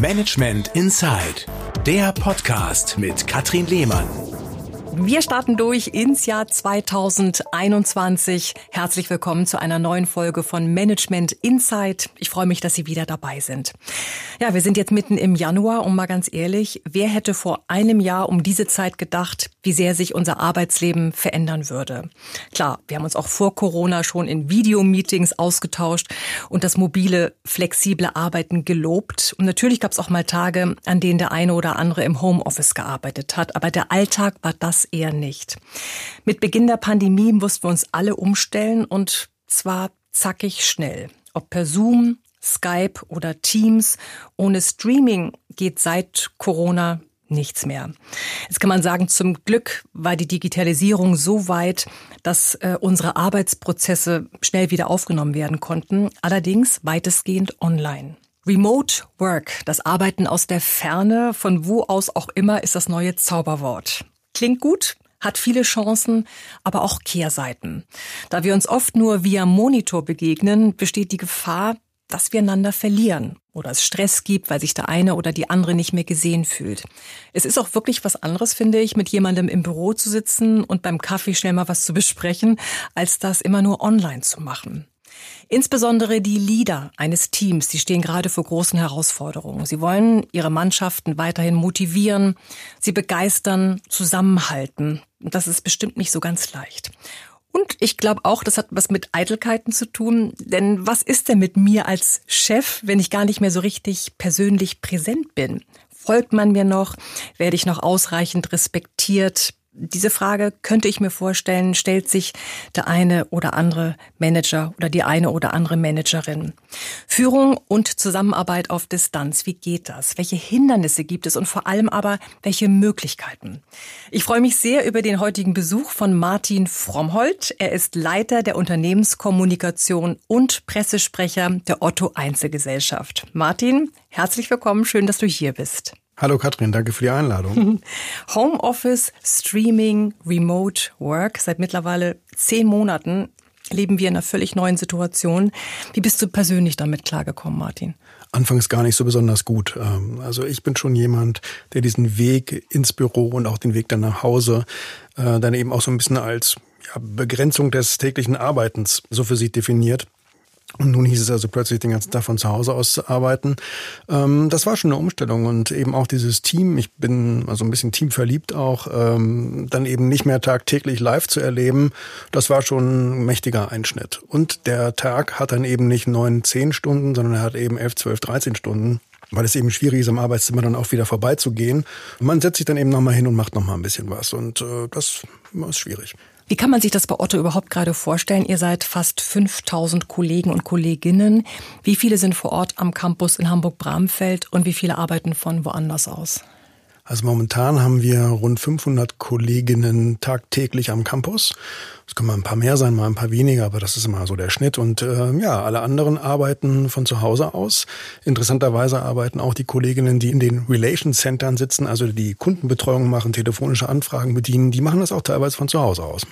Management Inside, der Podcast mit Katrin Lehmann. Wir starten durch ins Jahr 2021. Herzlich willkommen zu einer neuen Folge von Management Insight. Ich freue mich, dass Sie wieder dabei sind. Ja, wir sind jetzt mitten im Januar und mal ganz ehrlich, wer hätte vor einem Jahr um diese Zeit gedacht, wie sehr sich unser Arbeitsleben verändern würde? Klar, wir haben uns auch vor Corona schon in Videomeetings ausgetauscht und das mobile, flexible Arbeiten gelobt. Und natürlich gab es auch mal Tage, an denen der eine oder andere im Homeoffice gearbeitet hat. Aber der Alltag war das eher nicht. Mit Beginn der Pandemie mussten wir uns alle umstellen und zwar zackig schnell. Ob per Zoom, Skype oder Teams. Ohne Streaming geht seit Corona nichts mehr. Jetzt kann man sagen, zum Glück war die Digitalisierung so weit, dass äh, unsere Arbeitsprozesse schnell wieder aufgenommen werden konnten, allerdings weitestgehend online. Remote Work, das Arbeiten aus der Ferne, von wo aus auch immer, ist das neue Zauberwort. Klingt gut, hat viele Chancen, aber auch Kehrseiten. Da wir uns oft nur via Monitor begegnen, besteht die Gefahr, dass wir einander verlieren oder es Stress gibt, weil sich der eine oder die andere nicht mehr gesehen fühlt. Es ist auch wirklich was anderes, finde ich, mit jemandem im Büro zu sitzen und beim Kaffee schnell mal was zu besprechen, als das immer nur online zu machen. Insbesondere die Leader eines Teams, die stehen gerade vor großen Herausforderungen. Sie wollen ihre Mannschaften weiterhin motivieren, sie begeistern, zusammenhalten. Das ist bestimmt nicht so ganz leicht. Und ich glaube auch, das hat was mit Eitelkeiten zu tun. Denn was ist denn mit mir als Chef, wenn ich gar nicht mehr so richtig persönlich präsent bin? Folgt man mir noch? Werde ich noch ausreichend respektiert? Diese Frage könnte ich mir vorstellen, stellt sich der eine oder andere Manager oder die eine oder andere Managerin. Führung und Zusammenarbeit auf Distanz, wie geht das? Welche Hindernisse gibt es und vor allem aber, welche Möglichkeiten? Ich freue mich sehr über den heutigen Besuch von Martin Frommholt. Er ist Leiter der Unternehmenskommunikation und Pressesprecher der Otto Einzelgesellschaft. Martin, herzlich willkommen, schön, dass du hier bist. Hallo Katrin, danke für die Einladung. Homeoffice, Streaming, Remote Work. Seit mittlerweile zehn Monaten leben wir in einer völlig neuen Situation. Wie bist du persönlich damit klargekommen, Martin? Anfangs gar nicht so besonders gut. Ähm, also ich bin schon jemand, der diesen Weg ins Büro und auch den Weg dann nach Hause äh, dann eben auch so ein bisschen als Begrenzung des täglichen Arbeitens so für sich definiert. Und nun hieß es also plötzlich den ganzen Tag von zu Hause aus zu arbeiten. Ähm, das war schon eine Umstellung und eben auch dieses Team, ich bin also ein bisschen teamverliebt auch, ähm, dann eben nicht mehr tagtäglich live zu erleben, das war schon ein mächtiger Einschnitt. Und der Tag hat dann eben nicht neun, zehn Stunden, sondern er hat eben elf, zwölf, dreizehn Stunden weil es eben schwierig ist, am Arbeitszimmer dann auch wieder vorbeizugehen. Man setzt sich dann eben nochmal hin und macht nochmal ein bisschen was. Und äh, das ist schwierig. Wie kann man sich das bei Otto überhaupt gerade vorstellen? Ihr seid fast 5000 Kollegen und Kolleginnen. Wie viele sind vor Ort am Campus in Hamburg-Bramfeld und wie viele arbeiten von woanders aus? Also momentan haben wir rund 500 Kolleginnen tagtäglich am Campus. Es können mal ein paar mehr sein, mal ein paar weniger, aber das ist immer so der Schnitt. Und äh, ja, alle anderen arbeiten von zu Hause aus. Interessanterweise arbeiten auch die Kolleginnen, die in den Relation Centern sitzen, also die Kundenbetreuung machen, telefonische Anfragen bedienen, die machen das auch teilweise von zu Hause aus.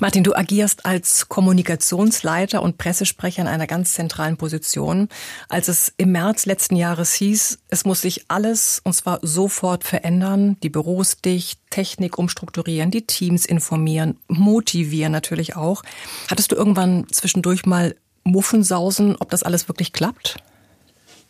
Martin, du agierst als Kommunikationsleiter und Pressesprecher in einer ganz zentralen Position. Als es im März letzten Jahres hieß, es muss sich alles und zwar sofort verändern, die Büros dicht, Technik umstrukturieren, die Teams informieren, motivieren natürlich auch. Hattest du irgendwann zwischendurch mal Muffensausen, ob das alles wirklich klappt?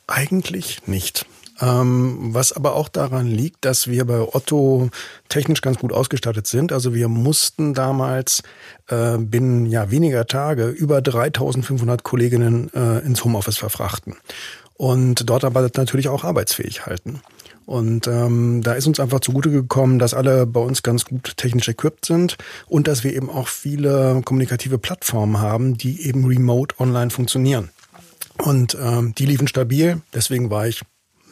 Eigentlich nicht. Ähm, was aber auch daran liegt, dass wir bei Otto technisch ganz gut ausgestattet sind. Also wir mussten damals äh, binnen ja, weniger Tage über 3500 Kolleginnen äh, ins Homeoffice verfrachten und dort aber natürlich auch arbeitsfähig halten. Und ähm, da ist uns einfach zugute gekommen, dass alle bei uns ganz gut technisch equipped sind und dass wir eben auch viele kommunikative Plattformen haben, die eben remote online funktionieren. Und ähm, die liefen stabil, deswegen war ich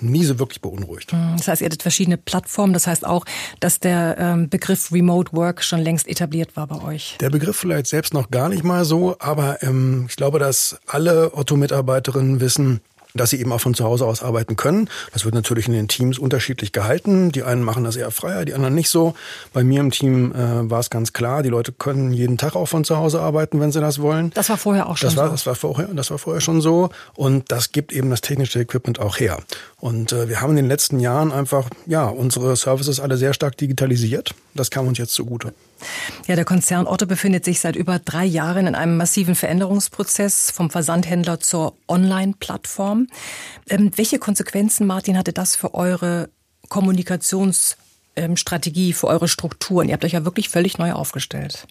nie so wirklich beunruhigt. Hm, das heißt, ihr hattet verschiedene Plattformen. Das heißt auch, dass der ähm, Begriff Remote Work schon längst etabliert war bei euch. Der Begriff vielleicht selbst noch gar nicht mal so, aber ähm, ich glaube, dass alle Otto-Mitarbeiterinnen wissen, dass sie eben auch von zu Hause aus arbeiten können. Das wird natürlich in den Teams unterschiedlich gehalten. Die einen machen das eher freier, die anderen nicht so. Bei mir im Team äh, war es ganz klar, die Leute können jeden Tag auch von zu Hause arbeiten, wenn sie das wollen. Das war vorher auch schon das war, so. Das war vorher, das war vorher schon so. Und das gibt eben das technische Equipment auch her. Und äh, wir haben in den letzten Jahren einfach, ja, unsere Services alle sehr stark digitalisiert. Das kam uns jetzt zugute. Ja, der Konzern Otto befindet sich seit über drei Jahren in einem massiven Veränderungsprozess vom Versandhändler zur Online-Plattform. Ähm, welche Konsequenzen, Martin, hatte das für eure Kommunikationsstrategie, für eure Strukturen? Ihr habt euch ja wirklich völlig neu aufgestellt.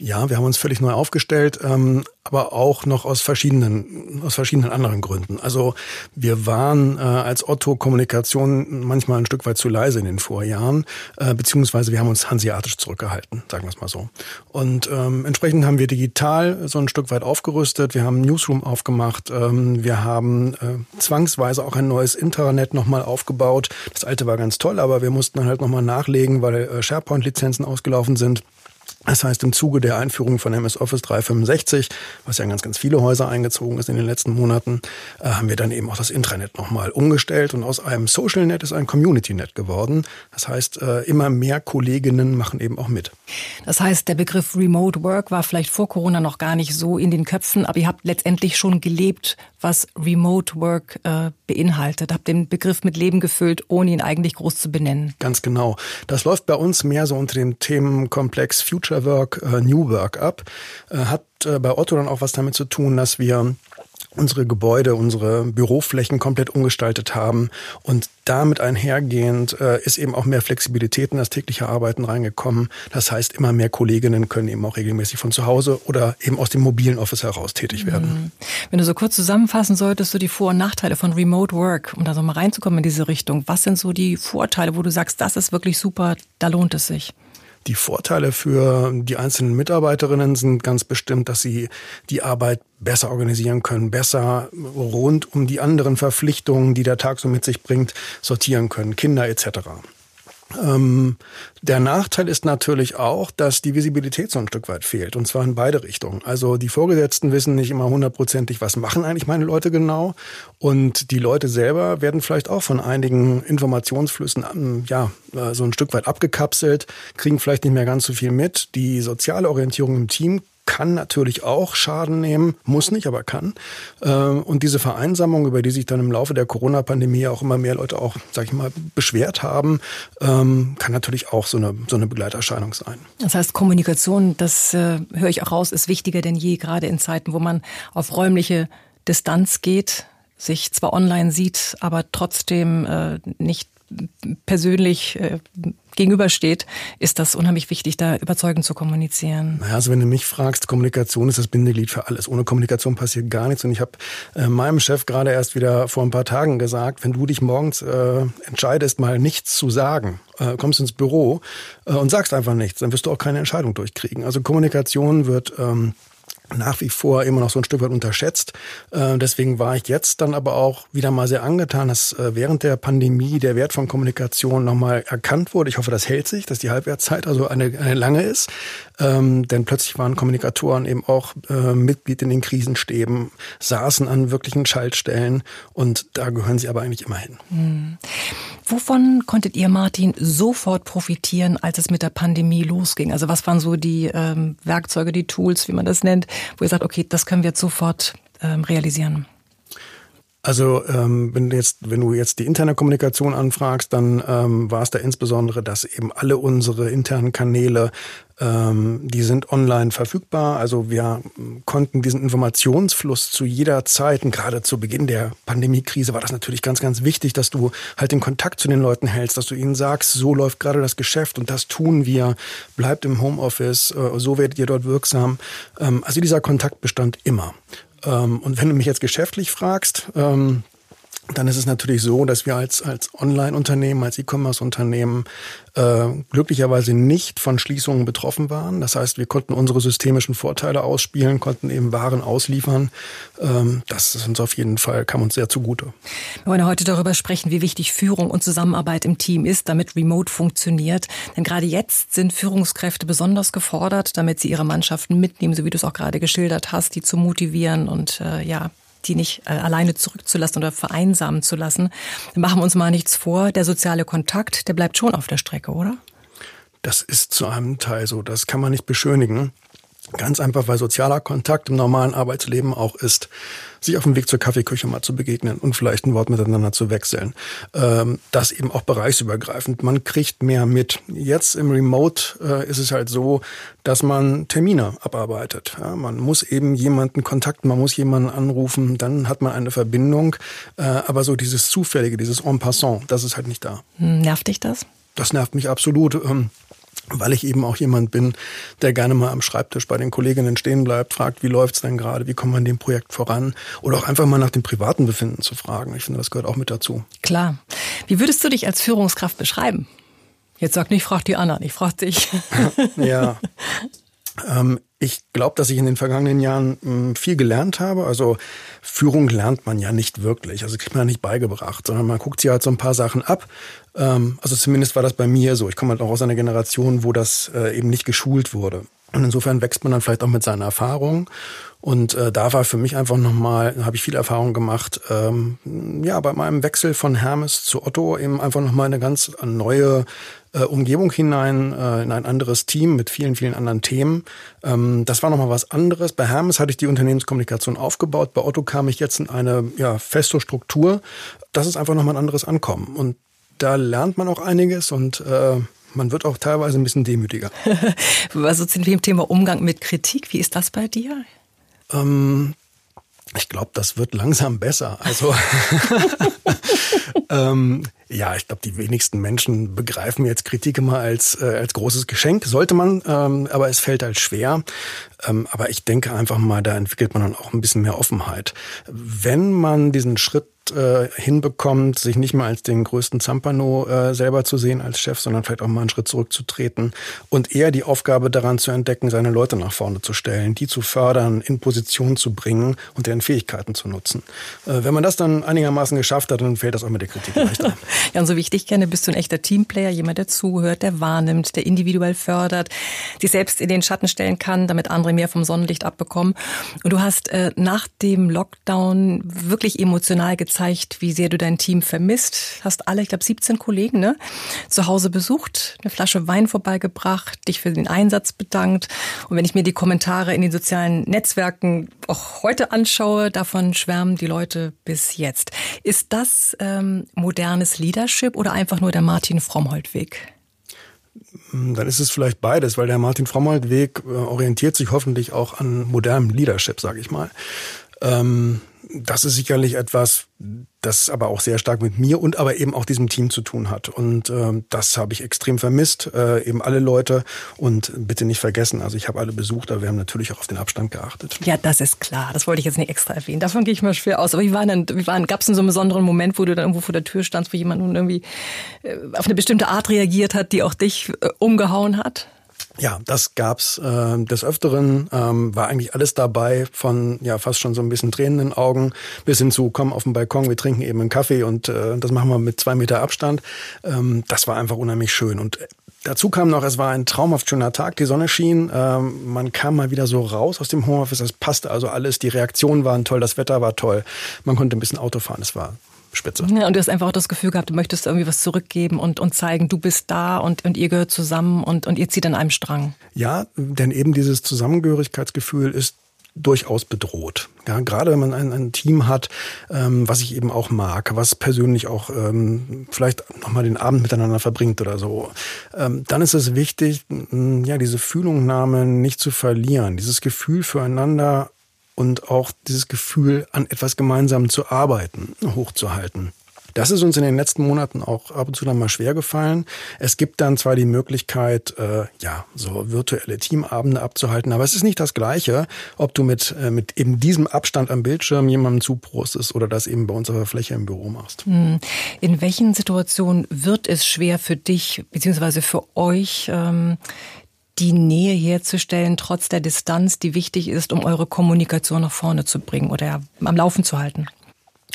Ja, wir haben uns völlig neu aufgestellt, ähm, aber auch noch aus verschiedenen, aus verschiedenen anderen Gründen. Also wir waren äh, als Otto Kommunikation manchmal ein Stück weit zu leise in den Vorjahren, äh, beziehungsweise wir haben uns hanseatisch zurückgehalten, sagen wir es mal so. Und ähm, entsprechend haben wir digital so ein Stück weit aufgerüstet. Wir haben Newsroom aufgemacht. Ähm, wir haben äh, zwangsweise auch ein neues Intranet nochmal aufgebaut. Das alte war ganz toll, aber wir mussten dann halt nochmal nachlegen, weil äh, SharePoint-Lizenzen ausgelaufen sind. Das heißt, im Zuge der Einführung von MS Office 365, was ja in ganz, ganz viele Häuser eingezogen ist in den letzten Monaten, äh, haben wir dann eben auch das Intranet nochmal umgestellt und aus einem Social Net ist ein Community Net geworden. Das heißt, äh, immer mehr Kolleginnen machen eben auch mit. Das heißt, der Begriff Remote Work war vielleicht vor Corona noch gar nicht so in den Köpfen, aber ihr habt letztendlich schon gelebt, was Remote Work äh, beinhaltet. Habt den Begriff mit Leben gefüllt, ohne ihn eigentlich groß zu benennen. Ganz genau. Das läuft bei uns mehr so unter dem Themenkomplex Future Work, äh, New Work ab. Äh, hat äh, bei Otto dann auch was damit zu tun, dass wir unsere Gebäude, unsere Büroflächen komplett umgestaltet haben. Und damit einhergehend äh, ist eben auch mehr Flexibilität in das tägliche Arbeiten reingekommen. Das heißt, immer mehr Kolleginnen können eben auch regelmäßig von zu Hause oder eben aus dem mobilen Office heraus tätig werden. Mhm. Wenn du so kurz zusammenfassen solltest, so die Vor- und Nachteile von Remote Work, um da so mal reinzukommen in diese Richtung, was sind so die Vorteile, wo du sagst, das ist wirklich super, da lohnt es sich? Die Vorteile für die einzelnen Mitarbeiterinnen sind ganz bestimmt, dass sie die Arbeit besser organisieren können, besser rund um die anderen Verpflichtungen, die der Tag so mit sich bringt, sortieren können, Kinder etc. Ähm, der Nachteil ist natürlich auch, dass die Visibilität so ein Stück weit fehlt. Und zwar in beide Richtungen. Also die Vorgesetzten wissen nicht immer hundertprozentig, was machen eigentlich meine Leute genau. Und die Leute selber werden vielleicht auch von einigen Informationsflüssen ähm, ja, äh, so ein Stück weit abgekapselt, kriegen vielleicht nicht mehr ganz so viel mit. Die soziale Orientierung im Team kann natürlich auch Schaden nehmen, muss nicht, aber kann. Ähm, und diese Vereinsamung, über die sich dann im Laufe der Corona-Pandemie auch immer mehr Leute auch, sag ich mal, beschwert haben, ähm, kann natürlich auch so eine, so eine Begleiterscheinung sein. Das heißt, Kommunikation, das äh, höre ich auch raus, ist wichtiger denn je, gerade in Zeiten, wo man auf räumliche Distanz geht, sich zwar online sieht, aber trotzdem äh, nicht persönlich äh, gegenübersteht, ist das unheimlich wichtig, da überzeugend zu kommunizieren. Naja, also wenn du mich fragst, Kommunikation ist das Bindeglied für alles. Ohne Kommunikation passiert gar nichts. Und ich habe äh, meinem Chef gerade erst wieder vor ein paar Tagen gesagt, wenn du dich morgens äh, entscheidest, mal nichts zu sagen, äh, kommst ins Büro äh, und sagst einfach nichts, dann wirst du auch keine Entscheidung durchkriegen. Also Kommunikation wird ähm, nach wie vor immer noch so ein Stück weit unterschätzt. Äh, deswegen war ich jetzt dann aber auch wieder mal sehr angetan, dass äh, während der Pandemie der Wert von Kommunikation nochmal erkannt wurde. Ich hoffe, das hält sich, dass die Halbwertszeit also eine, eine lange ist. Ähm, denn plötzlich waren Kommunikatoren eben auch äh, Mitglied in den Krisenstäben, saßen an wirklichen Schaltstellen und da gehören sie aber eigentlich immer hin. Hm. Wovon konntet ihr, Martin, sofort profitieren, als es mit der Pandemie losging? Also was waren so die ähm, Werkzeuge, die Tools, wie man das nennt, wo ihr sagt, okay, das können wir jetzt sofort ähm, realisieren? Also ähm, wenn, du jetzt, wenn du jetzt die interne Kommunikation anfragst, dann ähm, war es da insbesondere, dass eben alle unsere internen Kanäle, ähm, die sind online verfügbar. Also wir konnten diesen Informationsfluss zu jeder Zeit, und gerade zu Beginn der Pandemiekrise war das natürlich ganz, ganz wichtig, dass du halt den Kontakt zu den Leuten hältst, dass du ihnen sagst, so läuft gerade das Geschäft und das tun wir, bleibt im Homeoffice, äh, so werdet ihr dort wirksam. Ähm, also dieser Kontakt bestand immer. Ähm, und wenn du mich jetzt geschäftlich fragst, ähm, dann ist es natürlich so, dass wir als, als Online-Unternehmen, als E-Commerce-Unternehmen äh, glücklicherweise nicht von Schließungen betroffen waren. Das heißt, wir konnten unsere systemischen Vorteile ausspielen, konnten eben Waren ausliefern. Ähm, das ist uns auf jeden Fall, kam uns sehr zugute. Wir wollen heute darüber sprechen, wie wichtig Führung und Zusammenarbeit im Team ist, damit Remote funktioniert. Denn gerade jetzt sind Führungskräfte besonders gefordert, damit sie ihre Mannschaften mitnehmen, so wie du es auch gerade geschildert hast, die zu motivieren und äh, ja, die nicht äh, alleine zurückzulassen oder vereinsamen zu lassen. Machen wir uns mal nichts vor, der soziale Kontakt, der bleibt schon auf der Strecke, oder? Das ist zu einem Teil so, das kann man nicht beschönigen. Ganz einfach, weil sozialer Kontakt im normalen Arbeitsleben auch ist, sich auf dem Weg zur Kaffeeküche mal zu begegnen und vielleicht ein Wort miteinander zu wechseln. Ähm, das eben auch bereichsübergreifend. Man kriegt mehr mit. Jetzt im Remote äh, ist es halt so, dass man Termine abarbeitet. Man muss eben jemanden kontakten, man muss jemanden anrufen, dann hat man eine Verbindung. Äh, aber so dieses Zufällige, dieses En passant, das ist halt nicht da. Hm, nervt dich das? Das nervt mich absolut. Weil ich eben auch jemand bin, der gerne mal am Schreibtisch bei den Kolleginnen stehen bleibt, fragt, wie läuft's denn gerade, wie kommt man dem Projekt voran oder auch einfach mal nach dem privaten Befinden zu fragen. Ich finde, das gehört auch mit dazu. Klar. Wie würdest du dich als Führungskraft beschreiben? Jetzt sag nicht, frag die Anna, ich frag dich. ja. Ähm, ich glaube, dass ich in den vergangenen Jahren hm, viel gelernt habe. Also Führung lernt man ja nicht wirklich. Also kriegt man ja nicht beigebracht, sondern man guckt sich halt so ein paar Sachen ab. Ähm, also zumindest war das bei mir so. Ich komme halt auch aus einer Generation, wo das äh, eben nicht geschult wurde. Und insofern wächst man dann vielleicht auch mit seiner Erfahrung. Und äh, da war für mich einfach nochmal, habe ich viel Erfahrung gemacht, ähm, ja, bei meinem Wechsel von Hermes zu Otto eben einfach nochmal eine ganz neue äh, Umgebung hinein, äh, in ein anderes Team mit vielen, vielen anderen Themen. Ähm, das war nochmal was anderes. Bei Hermes hatte ich die Unternehmenskommunikation aufgebaut. Bei Otto kam ich jetzt in eine ja, feste Struktur. Das ist einfach nochmal ein anderes Ankommen. Und da lernt man auch einiges und äh, man wird auch teilweise ein bisschen demütiger. also zu dem Thema Umgang mit Kritik, wie ist das bei dir? Ähm, ich glaube, das wird langsam besser. Also ähm, ja, ich glaube, die wenigsten Menschen begreifen jetzt Kritik immer als, äh, als großes Geschenk. Sollte man, ähm, aber es fällt halt schwer. Ähm, aber ich denke einfach mal, da entwickelt man dann auch ein bisschen mehr Offenheit. Wenn man diesen Schritt äh, hinbekommt, sich nicht mehr als den größten Zampano äh, selber zu sehen als Chef, sondern vielleicht auch mal einen Schritt zurückzutreten und eher die Aufgabe daran zu entdecken, seine Leute nach vorne zu stellen, die zu fördern, in Position zu bringen und deren Fähigkeiten zu nutzen. Äh, wenn man das dann einigermaßen geschafft hat, dann fällt das auch mit der Kritik leichter. ja, und so wie ich dich kenne, bist du ein echter Teamplayer, jemand, der zuhört, der wahrnimmt, der individuell fördert, sich selbst in den Schatten stellen kann, damit andere mehr vom Sonnenlicht abbekommen. Und du hast äh, nach dem Lockdown wirklich emotional gezeigt, gezeigt, wie sehr du dein Team vermisst. Hast alle, ich glaube 17 Kollegen, ne, zu Hause besucht, eine Flasche Wein vorbeigebracht, dich für den Einsatz bedankt. Und wenn ich mir die Kommentare in den sozialen Netzwerken auch heute anschaue, davon schwärmen die Leute bis jetzt. Ist das ähm, modernes Leadership oder einfach nur der Martin Frommholt-Weg? Dann ist es vielleicht beides, weil der Martin Frommholt-Weg äh, orientiert sich hoffentlich auch an modernem Leadership, sage ich mal. Ähm, das ist sicherlich etwas, das aber auch sehr stark mit mir und aber eben auch diesem Team zu tun hat. Und äh, das habe ich extrem vermisst, äh, eben alle Leute. Und bitte nicht vergessen, also ich habe alle besucht, aber wir haben natürlich auch auf den Abstand geachtet. Ja, das ist klar. Das wollte ich jetzt nicht extra erwähnen. Davon gehe ich mal schwer aus. Aber wie war denn, wie waren, gab es denn so einen besonderen Moment, wo du dann irgendwo vor der Tür standst, wo jemand nun irgendwie äh, auf eine bestimmte Art reagiert hat, die auch dich äh, umgehauen hat? Ja, das gab's äh, des Öfteren. Ähm, war eigentlich alles dabei, von ja fast schon so ein bisschen Tränen den Augen bis hin zu komm auf den Balkon, wir trinken eben einen Kaffee und äh, das machen wir mit zwei Meter Abstand. Ähm, das war einfach unheimlich schön und Dazu kam noch, es war ein traumhaft schöner Tag, die Sonne schien, ähm, man kam mal wieder so raus aus dem Homeoffice, es passte also alles, die Reaktionen waren toll, das Wetter war toll, man konnte ein bisschen Auto fahren, es war spitze. Ja, und du hast einfach auch das Gefühl gehabt, du möchtest irgendwie was zurückgeben und, und zeigen, du bist da und, und ihr gehört zusammen und, und ihr zieht an einem Strang. Ja, denn eben dieses Zusammengehörigkeitsgefühl ist durchaus bedroht. Ja, gerade wenn man ein, ein Team hat, ähm, was ich eben auch mag, was persönlich auch ähm, vielleicht nochmal den Abend miteinander verbringt oder so, ähm, dann ist es wichtig, ja, diese Fühlungnahme nicht zu verlieren, dieses Gefühl füreinander und auch dieses Gefühl, an etwas gemeinsam zu arbeiten, hochzuhalten. Das ist uns in den letzten Monaten auch ab und zu dann mal schwer gefallen. Es gibt dann zwar die Möglichkeit, äh, ja, so virtuelle Teamabende abzuhalten, aber es ist nicht das Gleiche, ob du mit, äh, mit eben diesem Abstand am Bildschirm jemandem zuprostest oder das eben bei uns auf der Fläche im Büro machst. Hm. In welchen Situationen wird es schwer für dich beziehungsweise für euch, ähm, die Nähe herzustellen, trotz der Distanz, die wichtig ist, um eure Kommunikation nach vorne zu bringen oder am Laufen zu halten?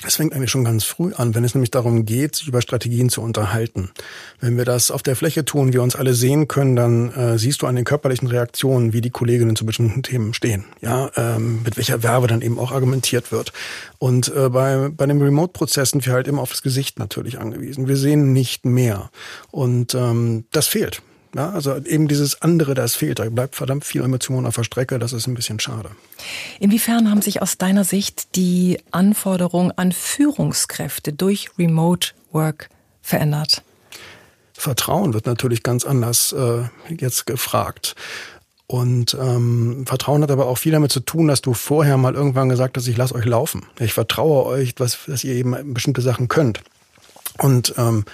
Es fängt eigentlich schon ganz früh an, wenn es nämlich darum geht, sich über Strategien zu unterhalten. Wenn wir das auf der Fläche tun, wir uns alle sehen können, dann äh, siehst du an den körperlichen Reaktionen, wie die Kolleginnen zu bestimmten Themen stehen. Ja, ähm, mit welcher Werbe dann eben auch argumentiert wird. Und äh, bei, bei den Remote-Prozess sind wir halt immer auf das Gesicht natürlich angewiesen. Wir sehen nicht mehr. Und ähm, das fehlt Ja, also eben dieses andere, das fehlt. Da bleibt verdammt viel Emotion auf der Strecke. Das ist ein bisschen schade. Inwiefern haben sich aus deiner Sicht die Anforderungen an Führungskräfte durch Remote Work verändert? Vertrauen wird natürlich ganz anders äh, jetzt gefragt. Und ähm, Vertrauen hat aber auch viel damit zu tun, dass du vorher mal irgendwann gesagt hast, ich lasse euch laufen. Ich vertraue euch, was, dass ihr eben bestimmte Sachen könnt. Und ähm,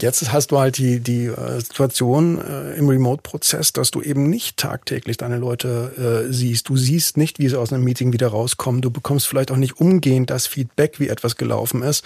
Jetzt hast du halt die, die äh, Situation äh, im Remote-Prozess, dass du eben nicht tagtäglich deine Leute äh, siehst. Du siehst nicht, wie sie aus einem Meeting wieder rauskommen. Du bekommst vielleicht auch nicht umgehend das Feedback, wie etwas gelaufen ist.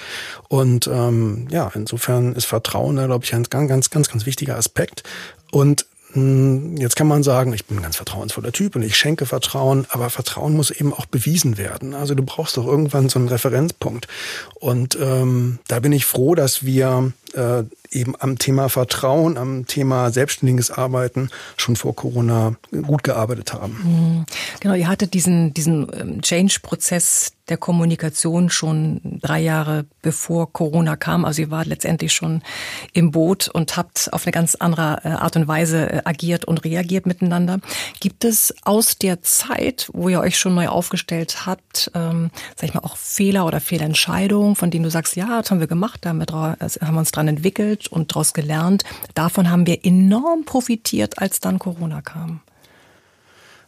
Und ähm, ja, insofern ist Vertrauen glaube ich, ein ganz, ganz, ganz, ganz wichtiger Aspekt. Und Jetzt kann man sagen, ich bin ein ganz vertrauensvoller Typ und ich schenke Vertrauen, aber Vertrauen muss eben auch bewiesen werden. Also du brauchst doch irgendwann so einen Referenzpunkt. Und ähm, da bin ich froh, dass wir äh, eben am Thema Vertrauen, am Thema selbstständiges Arbeiten schon vor Corona gut gearbeitet haben. Mhm. Genau, ihr hattet diesen, diesen ähm, Change-Prozess der Kommunikation schon drei Jahre bevor Corona kam. Also ihr wart letztendlich schon im Boot und habt auf eine ganz andere äh, Art und Weise äh, agiert und reagiert miteinander. Gibt es aus der Zeit, wo ihr euch schon neu aufgestellt habt, ähm, sag ich mal, auch Fehler oder Fehlentscheidungen, von denen du sagst, ja, das haben wir gemacht, da haben wir, haben wir uns dran entwickelt, und daraus gelernt. Davon haben wir enorm profitiert, als dann Corona kam.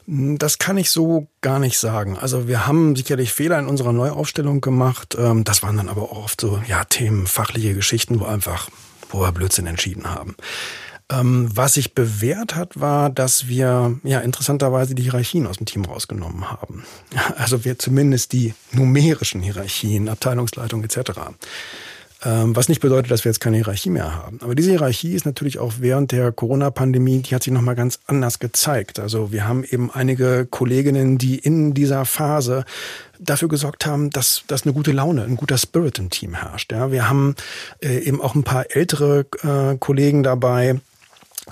Das kann ich so gar nicht sagen. Also wir haben sicherlich Fehler in unserer Neuaufstellung gemacht. Ähm, das waren dann aber auch oft so ja Themen, fachliche Geschichten, wo einfach wo wir Blödsinn entschieden haben. Ähm, was sich bewährt hat, war, dass wir ja interessanterweise die Hierarchien aus dem Team rausgenommen haben. Also wir zumindest die numerischen Hierarchien, Abteilungsleitung etc. Ähm, was nicht bedeutet, dass wir jetzt keine Hierarchie mehr haben. Aber diese Hierarchie ist natürlich auch während der Corona-Pandemie, die hat sich nochmal ganz anders gezeigt. Also wir haben eben einige Kolleginnen, die in dieser Phase dafür gesorgt haben, dass, dass eine gute Laune, ein guter Spirit im Team herrscht. Ja, wir haben äh, eben auch ein paar ältere äh, Kollegen dabei,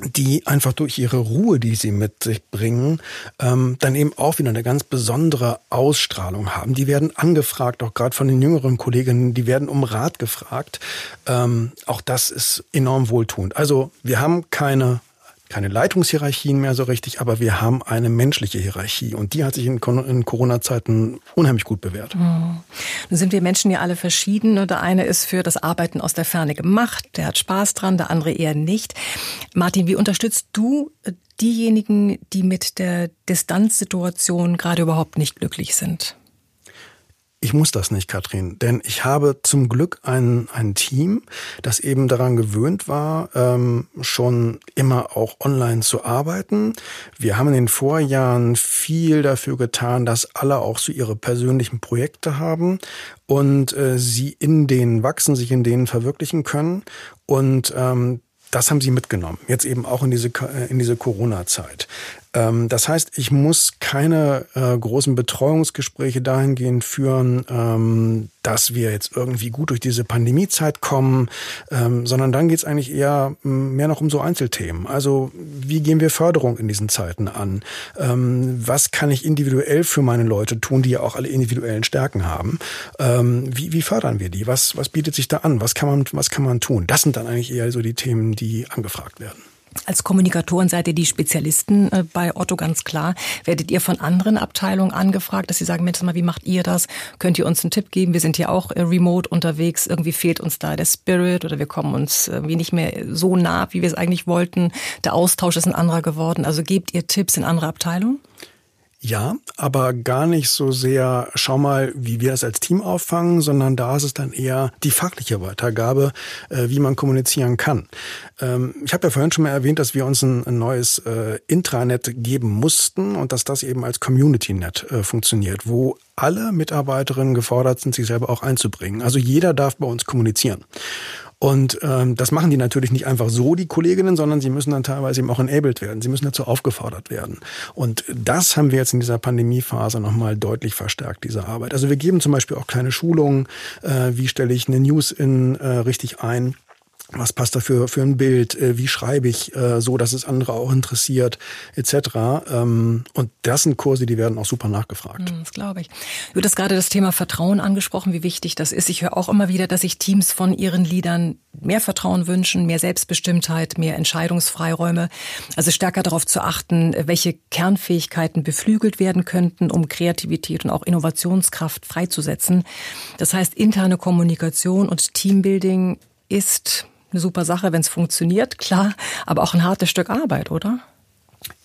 die einfach durch ihre Ruhe, die sie mit sich bringen, ähm, dann eben auch wieder eine ganz besondere Ausstrahlung haben. Die werden angefragt, auch gerade von den jüngeren Kolleginnen, die werden um Rat gefragt. Ähm, auch das ist enorm wohltuend. Also wir haben keine keine Leitungshierarchien mehr so richtig, aber wir haben eine menschliche Hierarchie und die hat sich in, Corona-Zeiten unheimlich gut bewährt. Mhm. Nun sind wir Menschen ja alle verschieden. Ne? Der eine ist für das Arbeiten aus der Ferne gemacht, der hat Spaß dran, der andere eher nicht. Martin, wie unterstützt du äh, diejenigen, die mit der Distanzsituation gerade überhaupt nicht glücklich sind? Ich muss das nicht, Katrin, denn ich habe zum Glück ein, ein Team, das eben daran gewöhnt war, ähm, schon immer auch online zu arbeiten. Wir haben in den Vorjahren viel dafür getan, dass alle auch so ihre persönlichen Projekte haben und äh, sie in denen wachsen, sich in denen verwirklichen können. Und ähm, das haben sie mitgenommen, jetzt eben auch in diese, äh, in diese Corona-Zeit. Ähm, das heißt, ich muss keine äh, großen Betreuungsgespräche dahingehend führen, ähm, dass wir jetzt irgendwie gut durch diese Pandemiezeit kommen, ähm, sondern dann geht es eigentlich eher mehr noch um so Einzelthemen. Also wie gehen wir Förderung in diesen Zeiten an? Ähm, was kann ich individuell für meine Leute tun, die ja auch alle individuellen Stärken haben? Ähm, wie, wie fördern wir die? Was, was bietet sich da an? Was kann man, was kann man tun? Das sind dann eigentlich eher so die Themen, die angefragt werden. Als Kommunikatoren seid ihr die Spezialisten äh, bei Otto ganz klar. Werdet ihr von anderen Abteilungen angefragt, dass sie sagen, Mensch, mal, wie macht ihr das? Könnt ihr uns einen Tipp geben? Wir sind hier auch äh, remote unterwegs. Irgendwie fehlt uns da der Spirit oder wir kommen uns irgendwie nicht mehr so nah, wie wir es eigentlich wollten. Der Austausch ist ein anderer geworden. Also gebt ihr Tipps in andere Abteilungen? Ja, aber gar nicht so sehr, schau mal, wie wir das als Team auffangen, sondern da ist es dann eher die fachliche Weitergabe, äh, wie man kommunizieren kann. Ähm, ich habe ja vorhin schon mal erwähnt, dass wir uns ein, ein neues äh, Intranet geben mussten und dass das eben als Community-Net äh, funktioniert, wo alle Mitarbeiterinnen gefordert sind, sich selber auch einzubringen. Also jeder darf bei uns kommunizieren. Und ähm, das machen die natürlich nicht einfach so, die Kolleginnen, sondern sie müssen dann teilweise eben auch enabled werden. Sie müssen dazu aufgefordert werden. Und das haben wir jetzt in dieser Pandemiephase nochmal deutlich verstärkt, diese Arbeit. Also wir geben zum Beispiel auch kleine Schulungen, äh, wie stelle ich eine News in äh, richtig ein was passt dafür für ein Bild, äh, wie schreibe ich äh, so, dass es andere auch interessiert, etc. Ähm, und das sind Kurse, die werden auch super nachgefragt. Hm, das glaube ich. Du hast gerade das Thema Vertrauen angesprochen, wie wichtig das ist. Ich höre auch immer wieder, dass sich Teams von ihren Leadern mehr Vertrauen wünschen, mehr Selbstbestimmtheit, mehr Entscheidungsfreiräume. Also stärker darauf zu achten, welche Kernfähigkeiten beflügelt werden könnten, um Kreativität und auch Innovationskraft freizusetzen. Das heißt, interne Kommunikation und Teambuilding ist eine super Sache, wenn es funktioniert, klar, aber auch ein hartes Stück Arbeit, oder?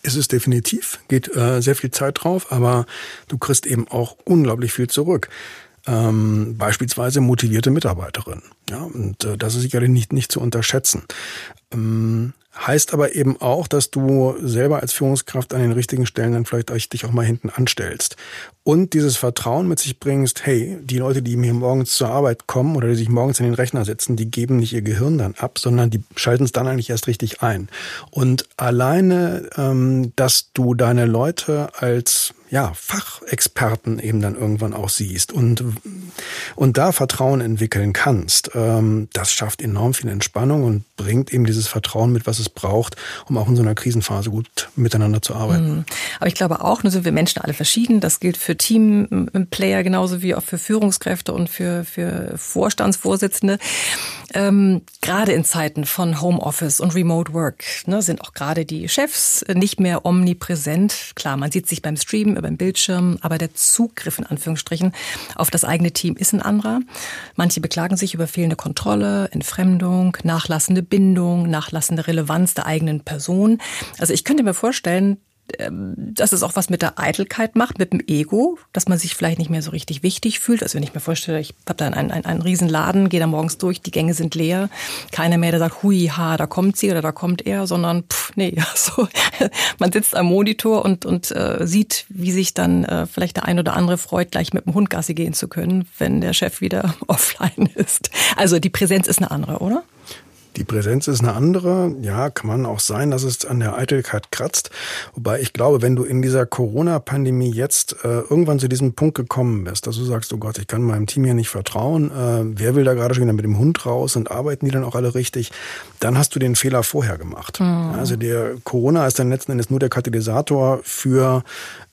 Ist es definitiv, geht äh, sehr viel Zeit drauf, aber du kriegst eben auch unglaublich viel zurück. Ähm, beispielsweise motivierte Mitarbeiterinnen. Ja, und äh, das ist sicherlich nicht, nicht zu unterschätzen. Ähm, Heißt aber eben auch, dass du selber als Führungskraft an den richtigen Stellen dann vielleicht dich auch mal hinten anstellst. Und dieses Vertrauen mit sich bringst, hey, die Leute, die mir morgens zur Arbeit kommen oder die sich morgens in den Rechner setzen, die geben nicht ihr Gehirn dann ab, sondern die schalten es dann eigentlich erst richtig ein. Und alleine, ähm, dass du deine Leute als ja, Fachexperten eben dann irgendwann auch siehst und, und da Vertrauen entwickeln kannst, ähm, das schafft enorm viel Entspannung und bringt eben dieses Vertrauen mit, was es braucht, um auch in so einer Krisenphase gut miteinander zu arbeiten. Mhm. Aber ich glaube auch, nur sind wir Menschen alle verschieden. Das gilt für Teamplayer genauso wie auch für Führungskräfte und für, für Vorstandsvorsitzende. Ähm, gerade in Zeiten von Homeoffice und Remote Work ne, sind auch gerade die Chefs nicht mehr omnipräsent. Klar, man sieht sich beim Stream über den Bildschirm, aber der Zugriff in Anführungsstrichen auf das eigene Team ist ein anderer. Manche beklagen sich über fehlende Kontrolle, Entfremdung, nachlassende Bindung, nachlassende Relevanz der eigenen Person. Also ich könnte mir vorstellen, dass es auch was mit der Eitelkeit macht, mit dem Ego, dass man sich vielleicht nicht mehr so richtig wichtig fühlt. Also wenn ich mir vorstelle, ich habe da einen, einen, einen riesen Laden, gehe da morgens durch, die Gänge sind leer, keiner mehr, der sagt, hui, ha, da kommt sie oder da kommt er, sondern pff, nee, so, man sitzt am Monitor und, und äh, sieht, wie sich dann äh, vielleicht der ein oder andere freut, gleich mit dem Hund Gassi gehen zu können, wenn der Chef wieder offline ist. Also die Präsenz ist eine andere, oder? Die Präsenz ist eine andere. Ja, kann man auch sein, dass es an der Eitelkeit kratzt. Wobei ich glaube, wenn du in dieser Corona-Pandemie jetzt äh, irgendwann zu diesem Punkt gekommen bist, dass du sagst, oh Gott, ich kann meinem Team hier nicht vertrauen, äh, wer will da gerade schon wieder mit dem Hund raus und arbeiten die dann auch alle richtig, dann hast du den Fehler vorher gemacht. Mhm. Also der Corona ist dann letzten Endes nur der Katalysator für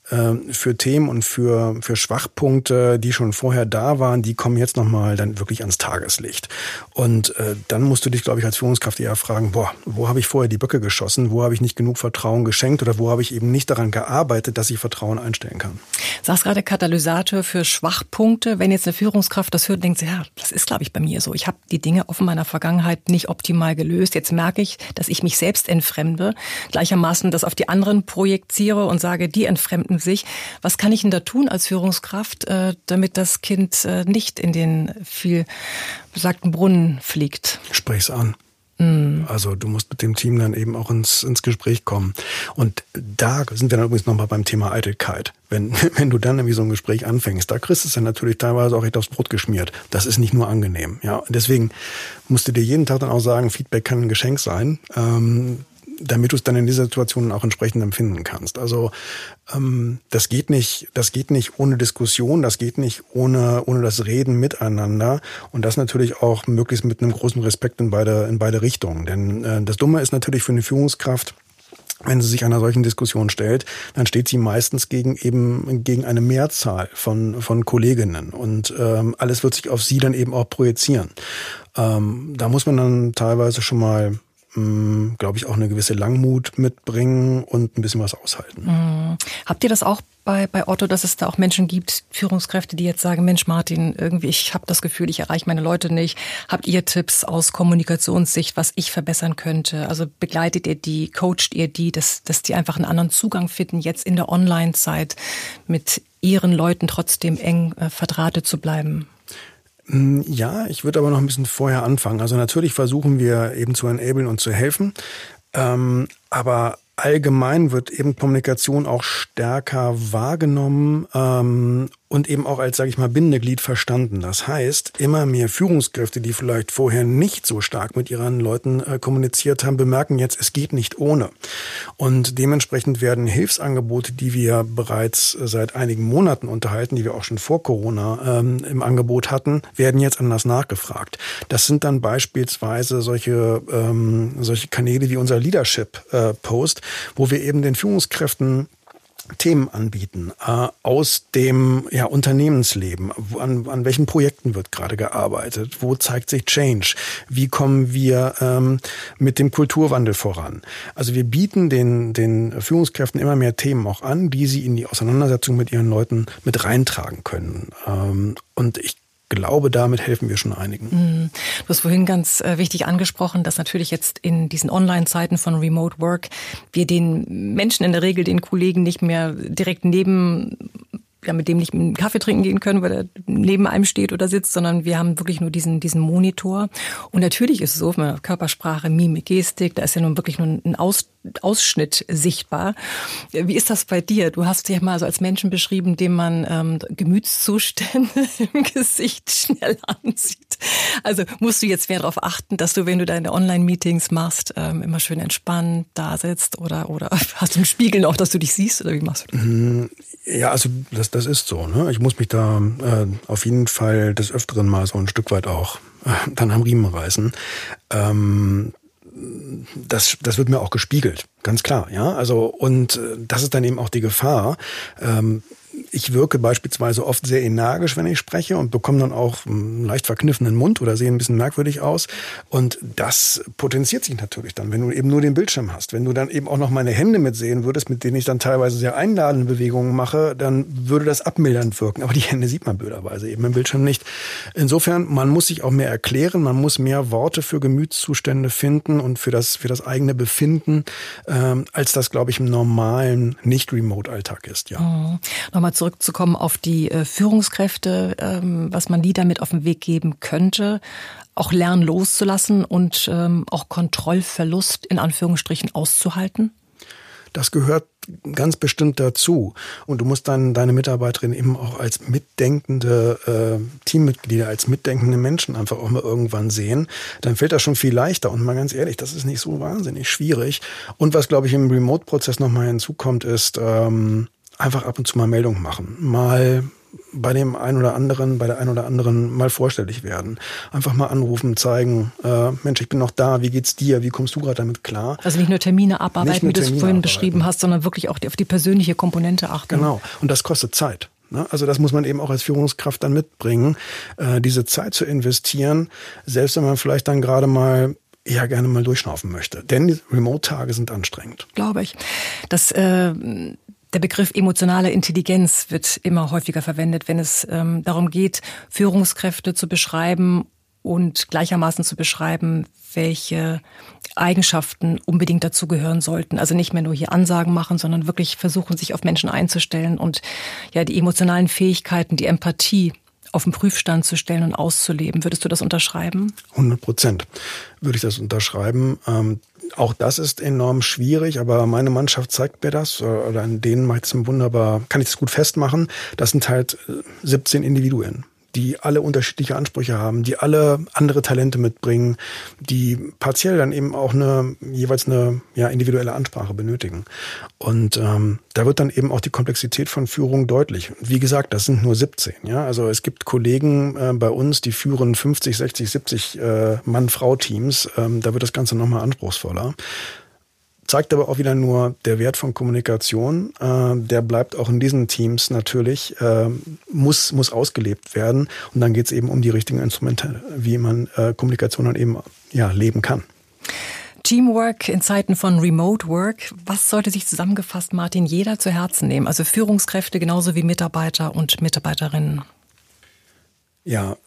für Themen und für, für Schwachpunkte, die schon vorher da waren, die kommen jetzt nochmal dann wirklich ans Tageslicht. Und äh, dann musst du dich, glaube ich, als Führungskraft eher fragen, boah, wo habe ich vorher die Böcke geschossen, wo habe ich nicht genug Vertrauen geschenkt oder wo habe ich eben nicht daran gearbeitet, dass ich Vertrauen einstellen kann. Sagst gerade Katalysator für Schwachpunkte. Wenn jetzt eine Führungskraft das hört, denkt sie, ja, das ist, glaube ich, bei mir so. Ich habe die Dinge offen meiner Vergangenheit nicht optimal gelöst. Jetzt merke ich, dass ich mich selbst entfremde, gleichermaßen das auf die anderen projiziere und sage, die entfremden sich. Was kann ich denn da tun als Führungskraft, äh, damit das Kind äh, nicht in den viel besagten Brunnen fliegt? Sprich's an. Mhm. Also du musst mit dem Team dann eben auch ins, ins Gespräch kommen. Und da sind wir dann übrigens nochmal beim Thema Eitelkeit. Wenn, wenn du dann irgendwie so ein Gespräch anfängst, da kriegst du es dann natürlich teilweise auch echt aufs Brot geschmiert. Das ist nicht nur angenehm. Ja, deswegen musst du dir jeden Tag dann auch sagen, Feedback kann ein Geschenk sein. Ähm, damit du es dann in dieser Situation auch entsprechend empfinden kannst. Also ähm, das geht nicht, das geht nicht ohne Diskussion, das geht nicht ohne ohne das Reden miteinander und das natürlich auch möglichst mit einem großen Respekt in beide in beide Richtungen. Denn äh, das Dumme ist natürlich für eine Führungskraft wenn sie sich einer solchen Diskussion stellt, dann steht sie meistens gegen eben gegen eine Mehrzahl von von Kolleginnen und ähm, alles wird sich auf sie dann eben auch projizieren. Ähm, da muss man dann teilweise schon mal glaube ich, auch eine gewisse Langmut mitbringen und ein bisschen was aushalten. Mhm. Habt ihr das auch bei, bei Otto, dass es da auch Menschen gibt, Führungskräfte, die jetzt sagen, Mensch Martin, irgendwie, ich habe das Gefühl, ich erreiche meine Leute nicht. Habt ihr Tipps aus Kommunikationssicht, was ich verbessern könnte? Also begleitet ihr die, coacht ihr die, dass, dass die einfach einen anderen Zugang finden, jetzt in der Online-Zeit mit ihren Leuten trotzdem eng äh, verdrahtet zu bleiben? Hm, ja, ich würde aber noch ein bisschen vorher anfangen. Also natürlich versuchen wir eben zu enablen und zu helfen. Ähm, aber allgemein wird eben Kommunikation auch stärker wahrgenommen ähm, und eben auch als, sage ich mal, Bindeglied verstanden. Das heißt, immer mehr Führungskräfte, die vielleicht vorher nicht so stark mit ihren Leuten äh, kommuniziert haben, bemerken jetzt, es geht nicht ohne. Und dementsprechend werden Hilfsangebote, die wir bereits seit einigen Monaten unterhalten, die wir auch schon vor Corona ähm, im Angebot hatten, werden jetzt anders nachgefragt. Das sind dann beispielsweise solche, ähm, solche Kanäle wie unser Leadership äh, Post, wo wir eben den Führungskräften Themen anbieten äh, aus dem ja, Unternehmensleben. An, an welchen Projekten wird gerade gearbeitet? Wo zeigt sich Change? Wie kommen wir ähm, mit dem Kulturwandel voran? Also wir bieten den, den Führungskräften immer mehr Themen auch an, die sie in die Auseinandersetzung mit ihren Leuten mit reintragen können. Ähm, und ich glaube, damit helfen wir schon einigen. Mhm. Du hast vorhin ganz äh, wichtig angesprochen, dass natürlich jetzt in diesen Online-Zeiten von Remote Work wir den Menschen in der Regel, den Kollegen nicht mehr direkt neben ja, mit dem nicht einen Kaffee trinken gehen können, weil er neben einem steht oder sitzt, sondern wir haben wirklich nur diesen, diesen Monitor. Und natürlich ist es so, Körpersprache, Mimik, Gestik, da ist ja nun wirklich nur ein Aus, Ausschnitt sichtbar. Wie ist das bei dir? Du hast dich mal so als Menschen beschrieben, dem man ähm, Gemütszustände im Gesicht schnell ansieht. Also musst du jetzt mehr darauf achten, dass du, wenn du deine Online-Meetings machst, ähm, immer schön entspannt da sitzt oder, oder hast du einen Spiegel noch, dass du dich siehst oder wie machst du das? Mhm. Ja, also das, das ist so. Ne? Ich muss mich da äh, auf jeden Fall des Öfteren mal so ein Stück weit auch äh, dann am Riemen reißen. Ähm, das, das wird mir auch gespiegelt, ganz klar, ja. Also und äh, das ist dann eben auch die Gefahr. Ähm, ich wirke beispielsweise oft sehr energisch, wenn ich spreche und bekomme dann auch einen leicht verkniffenen Mund oder sehe ein bisschen merkwürdig aus. Und das potenziert sich natürlich dann, wenn du eben nur den Bildschirm hast. Wenn du dann eben auch noch meine Hände mitsehen würdest, mit denen ich dann teilweise sehr einladende Bewegungen mache, dann würde das abmildernd wirken. Aber die Hände sieht man blöderweise eben im Bildschirm nicht. Insofern, man muss sich auch mehr erklären, man muss mehr Worte für Gemütszustände finden und für das, für das eigene Befinden, ähm, als das, glaube ich, im normalen Nicht-Remote-Alltag ist, ja. Mhm. Nochmal zurückzukommen auf die äh, Führungskräfte, ähm, was man die damit auf den Weg geben könnte, auch lernen loszulassen und ähm, auch Kontrollverlust in Anführungsstrichen auszuhalten? Das gehört ganz bestimmt dazu. Und du musst dann deine Mitarbeiterin eben auch als mitdenkende äh, Teammitglieder, als mitdenkende Menschen einfach auch mal irgendwann sehen. Dann fällt das schon viel leichter. Und mal ganz ehrlich, das ist nicht so wahnsinnig schwierig. Und was, glaube ich, im Remote-Prozess nochmal hinzukommt, ist, ähm, einfach ab und zu mal Meldungen machen. Mal bei dem einen oder anderen, bei der einen oder anderen mal vorstellig werden. Einfach mal anrufen, zeigen, äh, Mensch, ich bin noch da, wie geht's dir, wie kommst du gerade damit klar? Also nicht nur Termine abarbeiten, nur wie du es vorhin abarbeiten. beschrieben hast, sondern wirklich auch auf die persönliche Komponente achten. Genau, und das kostet Zeit. Ne? Also das muss man eben auch als Führungskraft dann mitbringen, äh, diese Zeit zu investieren, selbst wenn man vielleicht dann gerade mal eher gerne mal durchschnaufen möchte. Denn Remote-Tage sind anstrengend. Glaube ich. Das äh der Begriff emotionale Intelligenz wird immer häufiger verwendet, wenn es ähm, darum geht, Führungskräfte zu beschreiben und gleichermaßen zu beschreiben, welche Eigenschaften unbedingt dazugehören sollten. Also nicht mehr nur hier Ansagen machen, sondern wirklich versuchen, sich auf Menschen einzustellen und ja die emotionalen Fähigkeiten, die Empathie auf den Prüfstand zu stellen und auszuleben. Würdest du das unterschreiben? 100 Prozent würde ich das unterschreiben. Ähm, auch das ist enorm schwierig, aber meine Mannschaft zeigt mir das, oder an denen macht es wunderbar, kann ich das gut festmachen. Das sind halt 17 äh, Individuen die alle unterschiedliche Ansprüche haben, die alle andere Talente mitbringen, die partiell dann eben auch eine jeweils eine ja, individuelle Ansprache benötigen. Und ähm, da wird dann eben auch die Komplexität von Führung deutlich. Wie gesagt, das sind nur 17. Ja, also es gibt Kollegen äh, bei uns, die führen 50, 60, 70 äh, Mann-Frau-Teams. Ähm, da wird das Ganze nochmal anspruchsvoller zeigt aber auch wieder nur der Wert von Kommunikation. Äh, der bleibt auch in diesen Teams natürlich, äh, muss, muss ausgelebt werden. Und dann geht es eben um die richtigen Instrumente, wie man äh, Kommunikation dann eben ja, leben kann. Teamwork in Zeiten von Remote Work. Was sollte sich zusammengefasst, Martin, jeder zu Herzen nehmen? Also Führungskräfte genauso wie Mitarbeiter und Mitarbeiterinnen. Ja,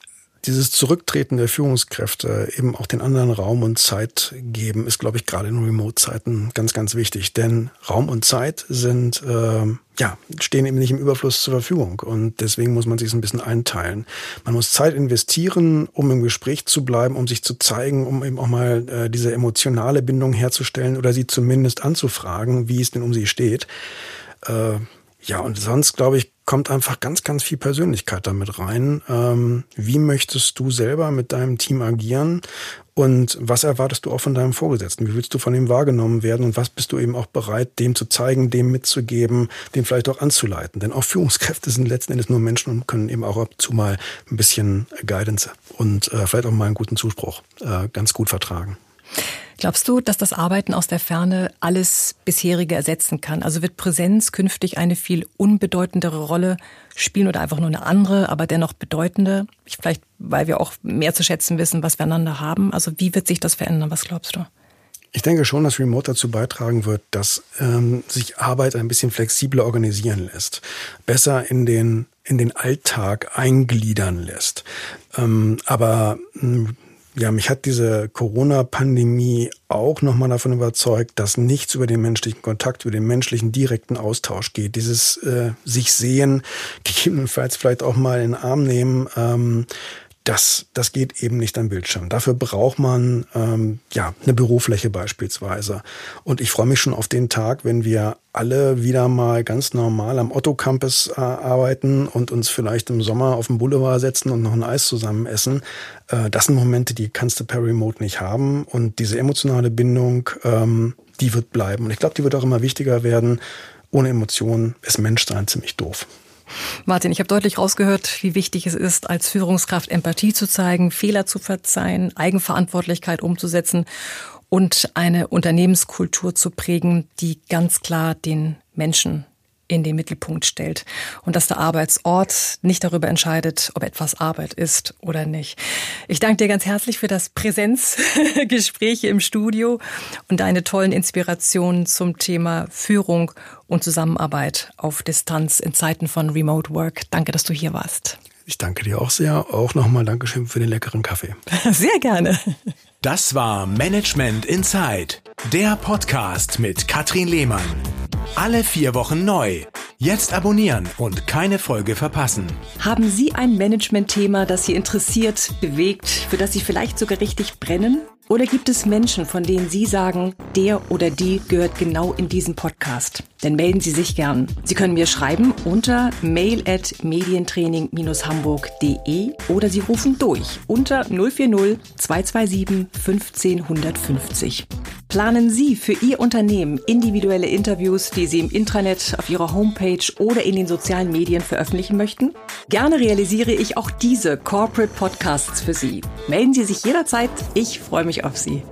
dieses Zurücktreten der Führungskräfte, eben auch den anderen Raum und Zeit geben, ist, glaube ich, gerade in Remote-Zeiten ganz, ganz wichtig. Denn Raum und Zeit sind, äh, ja, stehen eben nicht im Überfluss zur Verfügung. Und deswegen muss man sich ein bisschen einteilen. Man muss Zeit investieren, um im Gespräch zu bleiben, um sich zu zeigen, um eben auch mal äh, diese emotionale Bindung herzustellen oder sie zumindest anzufragen, wie es denn um sie steht. Äh, ja, und sonst, glaube ich, kommt einfach ganz, ganz viel Persönlichkeit damit rein. Ähm, wie möchtest du selber mit deinem Team agieren? Und was erwartest du auch von deinem Vorgesetzten? Wie willst du von ihm wahrgenommen werden? Und was bist du eben auch bereit, dem zu zeigen, dem mitzugeben, dem vielleicht auch anzuleiten? Denn auch Führungskräfte sind letzten Endes nur Menschen und können eben auch ab zu mal ein bisschen Guidance und äh, vielleicht auch mal einen guten Zuspruch äh, ganz gut vertragen. Glaubst du, dass das Arbeiten aus der Ferne alles bisherige ersetzen kann? Also wird Präsenz künftig eine viel unbedeutendere Rolle spielen oder einfach nur eine andere, aber dennoch bedeutende? Vielleicht, weil wir auch mehr zu schätzen wissen, was wir einander haben. Also wie wird sich das verändern? Was glaubst du? Ich denke schon, dass Remote dazu beitragen wird, dass ähm, sich Arbeit ein bisschen flexibler organisieren lässt, besser in den in den Alltag eingliedern lässt. Ähm, aber hm, ja, mich hat diese Corona-Pandemie auch nochmal davon überzeugt, dass nichts über den menschlichen Kontakt, über den menschlichen direkten Austausch geht. Dieses äh, sich sehen, gegebenenfalls vielleicht auch mal in den Arm nehmen, ähm, das, das geht eben nicht am Bildschirm. Dafür braucht man ähm, ja eine Bürofläche beispielsweise. Und ich freue mich schon auf den Tag, wenn wir alle wieder mal ganz normal am Otto Campus äh, arbeiten und uns vielleicht im Sommer auf dem Boulevard setzen und noch ein Eis zusammen essen. Äh, das sind Momente, die kannst du per Remote nicht haben. Und diese emotionale Bindung, ähm, die wird bleiben. Und ich glaube, die wird auch immer wichtiger werden. Ohne Emotionen ist Menschsein ziemlich doof. Martin, ich habe deutlich rausgehört, wie wichtig es ist, als Führungskraft Empathie zu zeigen, Fehler zu verzeihen, Eigenverantwortlichkeit umzusetzen und eine Unternehmenskultur zu prägen, die ganz klar den Menschen in den Mittelpunkt stellt und dass der Arbeitsort nicht darüber entscheidet, ob etwas Arbeit ist oder nicht. Ich danke dir ganz herzlich für das Präsenzgespräch im Studio und deine tollen Inspirationen zum Thema Führung und Zusammenarbeit auf Distanz in Zeiten von Remote Work. Danke, dass du hier warst. Ich danke dir auch sehr. Auch nochmal Dankeschön für den leckeren Kaffee. Sehr gerne. Das war Management Inside, der Podcast mit Katrin Lehmann. Alle vier Wochen neu. Jetzt abonnieren und keine Folge verpassen. Haben Sie ein Management-Thema, das Sie interessiert, bewegt, für das Sie vielleicht sogar richtig brennen? Oder gibt es Menschen, von denen Sie sagen, der oder die gehört genau in diesen Podcast? Dann melden Sie sich gern. Sie können mir schreiben unter mail at medientraining-hamburg.de oder Sie rufen durch unter 040 227 15 150. Planen Sie für Ihr Unternehmen individuelle Interviews, die Sie im Intranet, auf Ihrer Homepage oder in den sozialen Medien veröffentlichen möchten? Gerne realisiere ich auch diese Corporate Podcasts für Sie. Melden Sie sich jederzeit. Ich freue auf Sie.